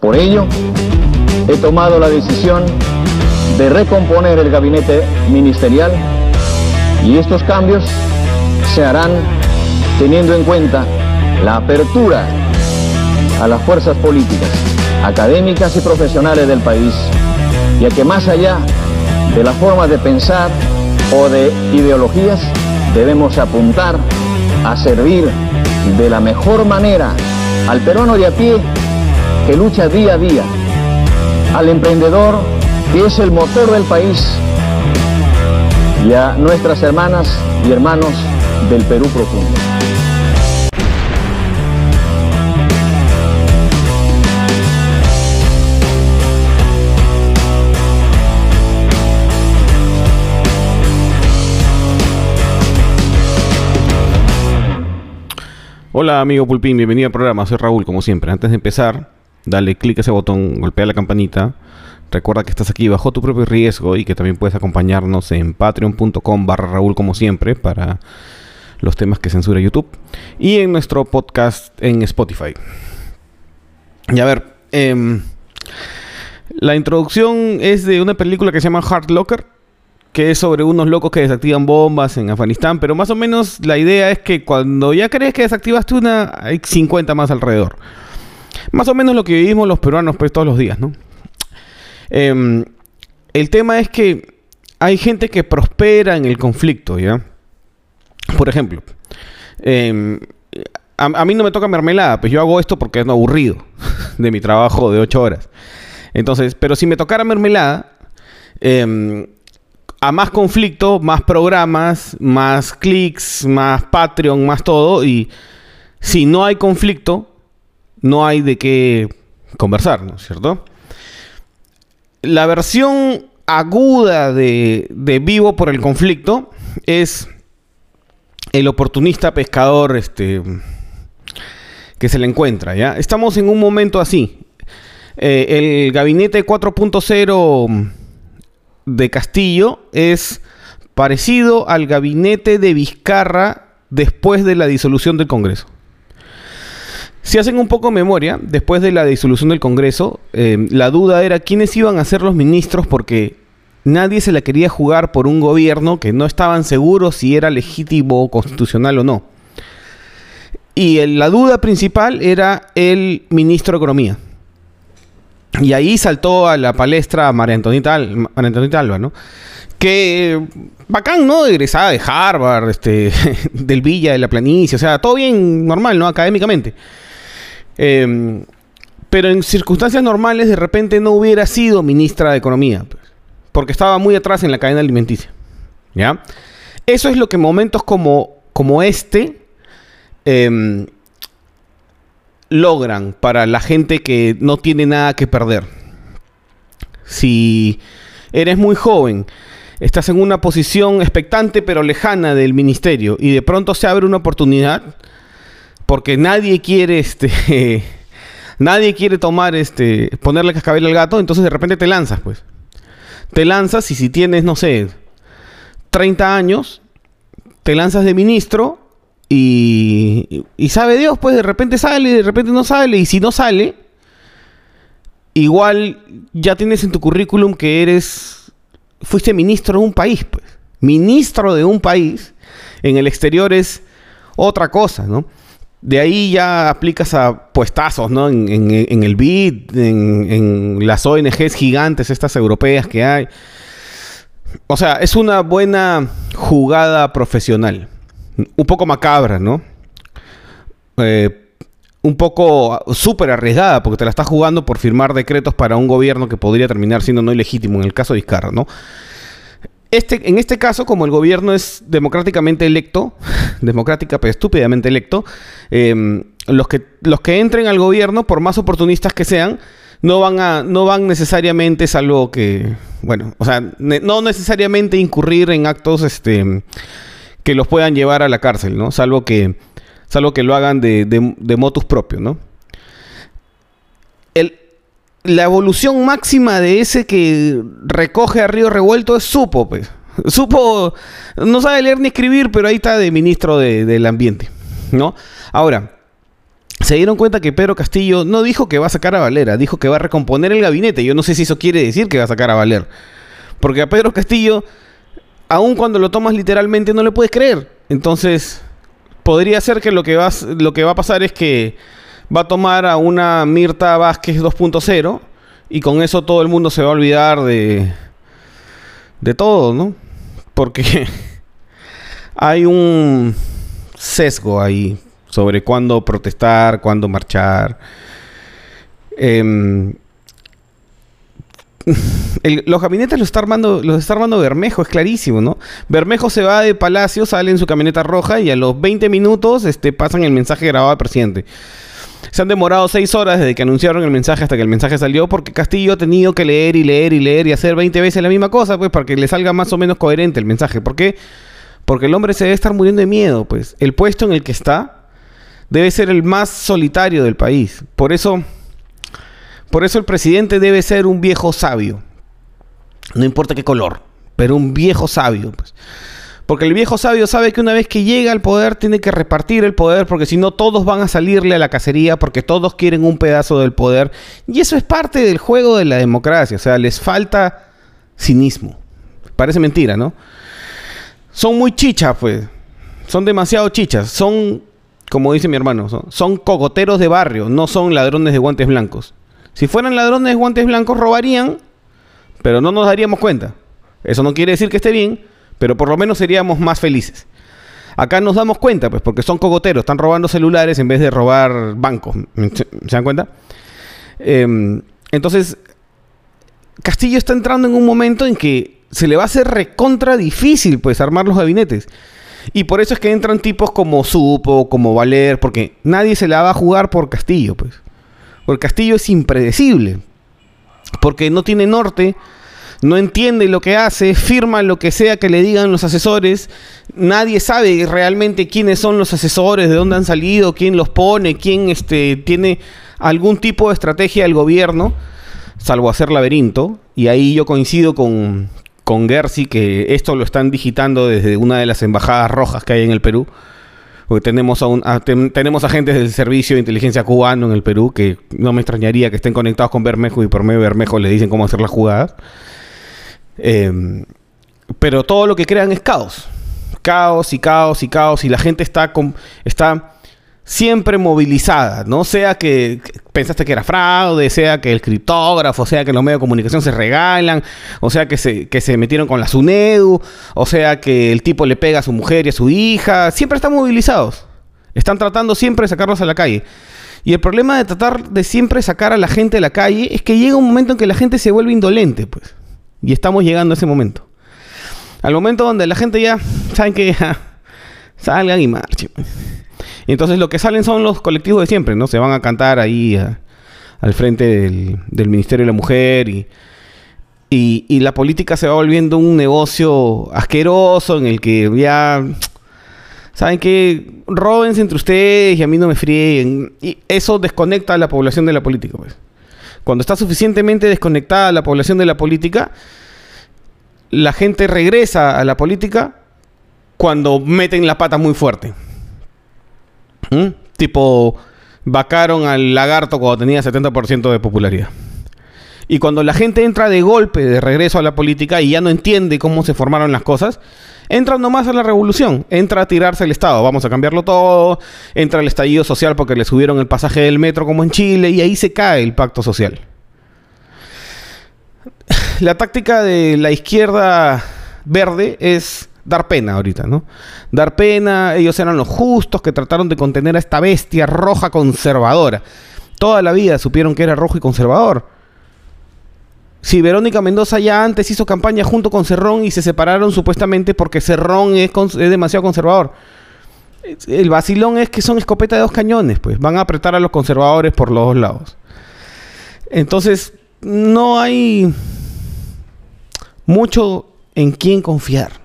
Por ello, he tomado la decisión de recomponer el gabinete ministerial y estos cambios se harán teniendo en cuenta la apertura a las fuerzas políticas, académicas y profesionales del país, ya que más allá de la forma de pensar o de ideologías, debemos apuntar a servir de la mejor manera al peruano de a pie que lucha día a día, al emprendedor que es el motor del país y a nuestras hermanas y hermanos del Perú profundo. Hola amigo Pulpín, bienvenido al programa, soy Raúl como siempre. Antes de empezar, dale clic a ese botón, golpea la campanita. Recuerda que estás aquí bajo tu propio riesgo y que también puedes acompañarnos en patreon.com barra Raúl como siempre para los temas que censura YouTube. Y en nuestro podcast en Spotify. Y a ver, em, la introducción es de una película que se llama Hard Locker que es sobre unos locos que desactivan bombas en Afganistán, pero más o menos la idea es que cuando ya crees que desactivaste una, hay 50 más alrededor. Más o menos lo que vivimos los peruanos pues todos los días, ¿no? Em, el tema es que hay gente que prospera en el conflicto, ¿ya? Por ejemplo, em, a, mí no me toca mermelada, pues yo hago esto porque es aburrido de mi trabajo de 8 horas. Entonces, pero si me tocara mermelada, eh, a más conflicto, más programas, más clics, más Patreon, más todo. Y si no hay conflicto, no hay de qué conversar, ¿no es cierto? La versión aguda de, vivo por el conflicto es el oportunista pescador este, que se le encuentra, ¿ya? Estamos en un momento así. Eh, el gabinete 4.0 de Castillo es parecido al gabinete de Vizcarra después de la disolución del Congreso. Si hacen un poco memoria, después de la disolución del Congreso, eh, la duda era quiénes iban a ser los ministros porque nadie se la quería jugar por un gobierno que no estaban seguros si era legítimo, constitucional o no. Y la duda principal era el ministro de Economía. Y ahí saltó a la palestra María Antonita, Alba, ¿no? Que bacán, ¿no? Egresada de Harvard, este, del Villa, de la Planicie, o sea, todo bien normal, ¿no? Académicamente. Em, pero en circunstancias normales, de repente no hubiera sido ministra de Economía, pues, porque estaba muy atrás en la cadena alimenticia. ¿Ya? Eso es lo que momentos como, como este eh, logran para la gente que no tiene nada que perder. Si eres muy joven, estás en una posición expectante pero lejana del ministerio y de pronto se abre una oportunidad porque nadie quiere este nadie quiere tomar este ponerle cascabel al gato, entonces de repente te lanzas, pues. Te lanzas y si tienes, no sé, 30 años, te lanzas de ministro y, sabe Dios, pues de repente sale, de repente no sale. Y si no sale, igual ya tienes en tu currículum que eres, fuiste ministro de un país, pues. Ministro de un país. En el exterior es otra cosa, ¿no? De ahí ya aplicas a puestazos, ¿no? En, el BID, en, en, las ONGs gigantes, estas europeas que hay. O sea, es una buena jugada profesional un poco macabra, ¿no? Eh, un poco súper arriesgada, porque te la estás jugando por firmar decretos para un gobierno que podría terminar siendo no ilegítimo, en el caso de Vizcarra, ¿no? Este, en este caso, como el gobierno es democráticamente electo, democrática pero estúpidamente electo, em, los, que, los que entren al gobierno, por más oportunistas que sean, no van a, no van necesariamente, salvo que, bueno, o sea, no necesariamente incurrir en actos, este, que los puedan llevar a la cárcel, ¿no? Salvo que, salvo que lo hagan de, de, motus propio, ¿no? El, la evolución máxima de ese que recoge a Río Revuelto es Supo, pues. Supo, no sabe leer ni escribir, pero ahí está de ministro del ambiente, ¿no? Ahora, se dieron cuenta que Pedro Castillo no dijo que va a sacar a Valera, dijo que va a recomponer el gabinete. Yo no sé si eso quiere decir que va a sacar a Valer. Porque a Pedro Castillo, aun cuando lo tomas literalmente, no le puedes creer. Entonces, podría ser que lo que, va, lo que va a pasar es que va a tomar a una Mirta Vázquez 2.0 y con eso todo el mundo se va a olvidar de, de todo, ¿no? Porque hay un sesgo ahí sobre cuándo protestar, cuándo marchar. Los gabinetes los está armando, los armando Bermejo, es clarísimo, ¿no? Bermejo se va de Palacio, sale en su camioneta roja y a los 20 minutos este, pasan el mensaje grabado al presidente. Se han demorado seis horas desde que anunciaron el mensaje hasta que el mensaje salió porque Castillo ha tenido que leer y leer y leer y hacer 20 veces la misma cosa, pues, para que le salga más o menos coherente el mensaje. ¿Por qué? Porque el hombre se debe estar muriendo de miedo, pues. El puesto en el que está debe ser el más solitario del país. Por eso, por eso el presidente debe ser un viejo sabio. No importa qué color, pero un viejo sabio, pues. Porque el viejo sabio sabe que una vez que llega al poder tiene que repartir el poder porque si no todos van a salirle a la cacería porque todos quieren un pedazo del poder. Y eso es parte del juego de la democracia. O sea, les falta cinismo. Parece mentira, ¿no? Son muy chichas, pues. Son demasiado chichas. Son, como dice mi hermano, son, son cogoteros de barrio, no son ladrones de guantes blancos. Si fueran ladrones de guantes blancos robarían, pero no nos daríamos cuenta. Eso no quiere decir que esté bien, pero por lo menos seríamos más felices. Acá nos damos cuenta, pues, porque son cogoteros, están robando celulares en vez de robar bancos. ¿Se, dan cuenta? Em, entonces, Castillo está entrando en un momento en que se le va a hacer recontra difícil, pues, armar los gabinetes. Y por eso es que entran tipos como Supo, como Valer, porque nadie se la va a jugar por Castillo, pues. Porque Castillo es impredecible. Porque no tiene norte, no entiende lo que hace, firma lo que sea que le digan los asesores, nadie sabe realmente quiénes son los asesores, de dónde han salido, quién los pone, quién este, tiene algún tipo de estrategia del gobierno, salvo hacer laberinto, y ahí yo coincido con, con Gersi, que esto lo están digitando desde una de las embajadas rojas que hay en el Perú, porque tenemos, a tenemos agentes del servicio de inteligencia cubano en el Perú, que no me extrañaría que estén conectados con Bermejo y por medio de Bermejo les dicen cómo hacer las jugadas. Em, pero todo lo que crean es caos. Caos y caos y caos. Y la gente está, con, está siempre movilizada. No sea que pensaste que era fraude, sea que el criptógrafo, sea que los medios de comunicación se regalan, o sea que se, que se metieron con la SUNEDU, o sea que el tipo le pega a su mujer y a su hija. Siempre están movilizados. Están tratando siempre de sacarlos a la calle. Y el problema de tratar de siempre sacar a la gente a la calle es que llega un momento en que la gente se vuelve indolente, pues. Y estamos llegando a ese momento. Al momento donde la gente ya, saben que salgan y marchen. Y entonces lo que salen son los colectivos de siempre, ¿no? Se van a cantar ahí al frente del, Ministerio de la Mujer y, la política se va volviendo un negocio asqueroso en el que ya, ¿saben que Róbense entre ustedes y a mí no me frieguen. Y eso desconecta a la población de la política, pues. Cuando está suficientemente desconectada la población de la política, la gente regresa a la política cuando meten la pata muy fuerte. ¿Mm? Tipo, vacaron al lagarto cuando tenía 70% de popularidad. Y cuando la gente entra de golpe de regreso a la política y ya no entiende cómo se formaron las cosas, entra nomás a la revolución, entra a tirarse el Estado, vamos a cambiarlo todo, entra el estallido social porque le subieron el pasaje del metro como en Chile y ahí se cae el pacto social. La táctica de la izquierda verde es dar pena ahorita, ¿no? Dar pena, ellos eran los justos que trataron de contener a esta bestia roja conservadora. Toda la vida supieron que era rojo y conservador si Verónica Mendoza ya antes hizo campaña junto con Cerrón y se separaron supuestamente porque Cerrón es, demasiado conservador. El vacilón es que son escopeta de dos cañones, pues van a apretar a los conservadores por los dos lados. Entonces, no hay mucho en quién confiar.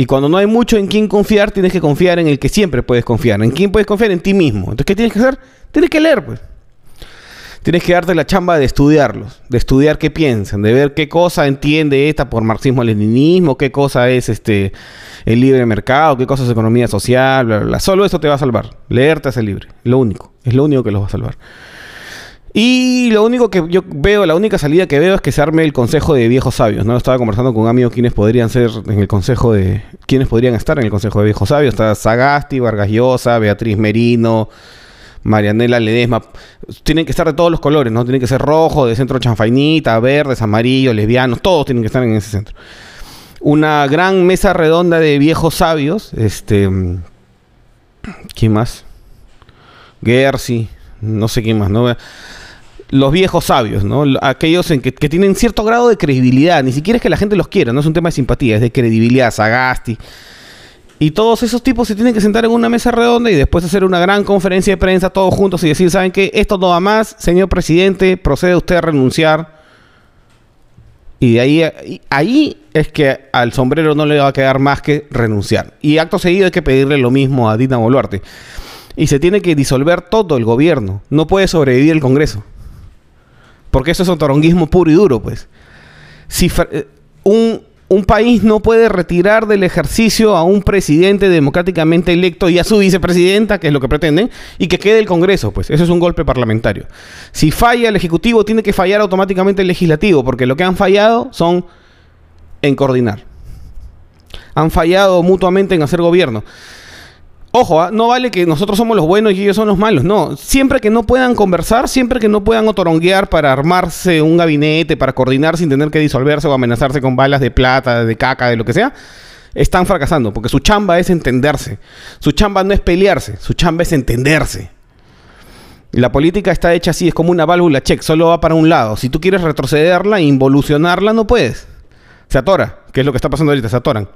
Y cuando no hay mucho en quién confiar, tienes que confiar en el que siempre puedes confiar. ¿En quién puedes confiar? En ti mismo. Entonces, ¿qué tienes que hacer? Tienes que leer, pues. tienes que darte la chamba de estudiarlos, de estudiar qué piensan, de ver qué cosa entiende esta por marxismo-leninismo, qué cosa es este el libre mercado, qué cosa es economía social, bla, bla, bla. Solo eso te va a salvar. Leerte ese libre, lo único, es lo único que los va a salvar. Y lo único que yo veo, la única salida que veo es que se arme el consejo de viejos sabios, ¿no? Estaba conversando con un amigo quienes podrían ser en el consejo de. quienes podrían estar en el consejo de viejos sabios. Está Sagasti, Vargas Llosa, Beatriz Merino, Marianela Ledesma. Tienen que estar de todos los colores, ¿no? Tienen que ser rojo, de centro chanfainita, verdes, amarillos, lesbianos, todos tienen que estar en ese centro. Una gran mesa redonda de viejos sabios. Este. ¿Quién más? Gersi, no sé quién más, ¿no? Los viejos sabios, ¿no? Aquellos en que, tienen cierto grado de credibilidad. Ni siquiera es que la gente los quiera, no es un tema de simpatía, es de credibilidad. Sagasti, y todos esos tipos se tienen que sentar en una mesa redonda y después hacer una gran conferencia de prensa todos juntos y decir, ¿saben qué? Esto no va más, señor presidente, procede usted a renunciar. Y de ahí, ahí es que al sombrero no le va a quedar más que renunciar. Y acto seguido hay que pedirle lo mismo a Dina Boluarte. Y se tiene que disolver todo el gobierno. No puede sobrevivir el Congreso. Porque eso es un toronguismo puro y duro, pues. Si eh, un, un país no puede retirar del ejercicio a un presidente democráticamente electo y a su vicepresidenta, que es lo que pretenden, y que quede el Congreso, pues eso es un golpe parlamentario. Si falla el Ejecutivo, tiene que fallar automáticamente el Legislativo, porque lo que han fallado son en coordinar. Han fallado mutuamente en hacer gobierno. Ojo, ¿ah? no vale que nosotros somos los buenos y ellos son los malos. No, siempre que no puedan conversar, siempre que no puedan otoronguear para armarse un gabinete, para coordinar sin tener que disolverse o amenazarse con balas de plata, de caca, de lo que sea, están fracasando. Porque su chamba es entenderse. Su chamba no es pelearse, su chamba es entenderse. La política está hecha así, es como una válvula check, solo va para un lado. Si tú quieres retrocederla involucionarla, no puedes. Se atora, que es lo que está pasando ahorita, se atoran.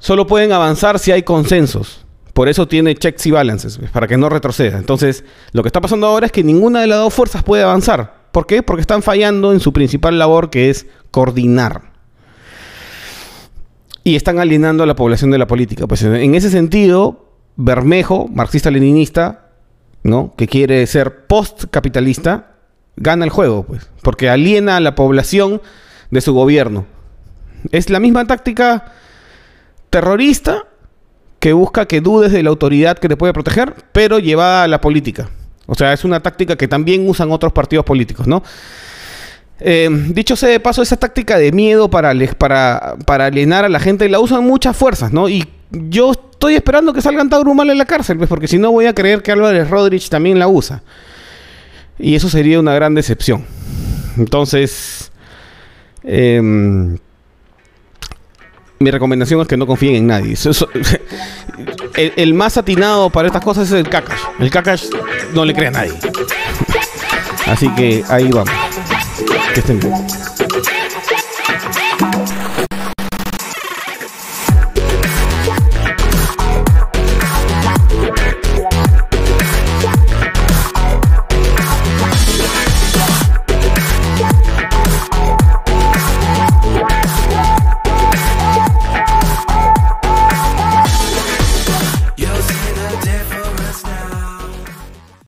Solo pueden avanzar si hay consensos. Por eso tiene checks y balances, para que no retroceda. Entonces, lo que está pasando ahora es que ninguna de las dos fuerzas puede avanzar. ¿Por qué? Porque están fallando en su principal labor, que es coordinar. Y están alienando a la población de la política. Pues en ese sentido, Bermejo, marxista-leninista, ¿no? que quiere ser post-capitalista, gana el juego, pues, porque aliena a la población de su gobierno. Es la misma táctica terrorista que busca que dudes de la autoridad que te puede proteger, pero llevada a la política. O sea, es una táctica que también usan otros partidos políticos, ¿no? Eh, dicho sea de paso, esa táctica de miedo para, para, alienar a la gente la usan muchas fuerzas, ¿no? Y yo estoy esperando que salgan Taurumal en la cárcel, pues, porque si no voy a creer que Álvarez Rodríguez también la usa. Y eso sería una gran decepción. Entonces, eh, mi recomendación es que no confíen en nadie. el, más atinado para estas cosas es el Kakash. El Kakash no le cree a nadie. Así que ahí vamos. Que estén bien.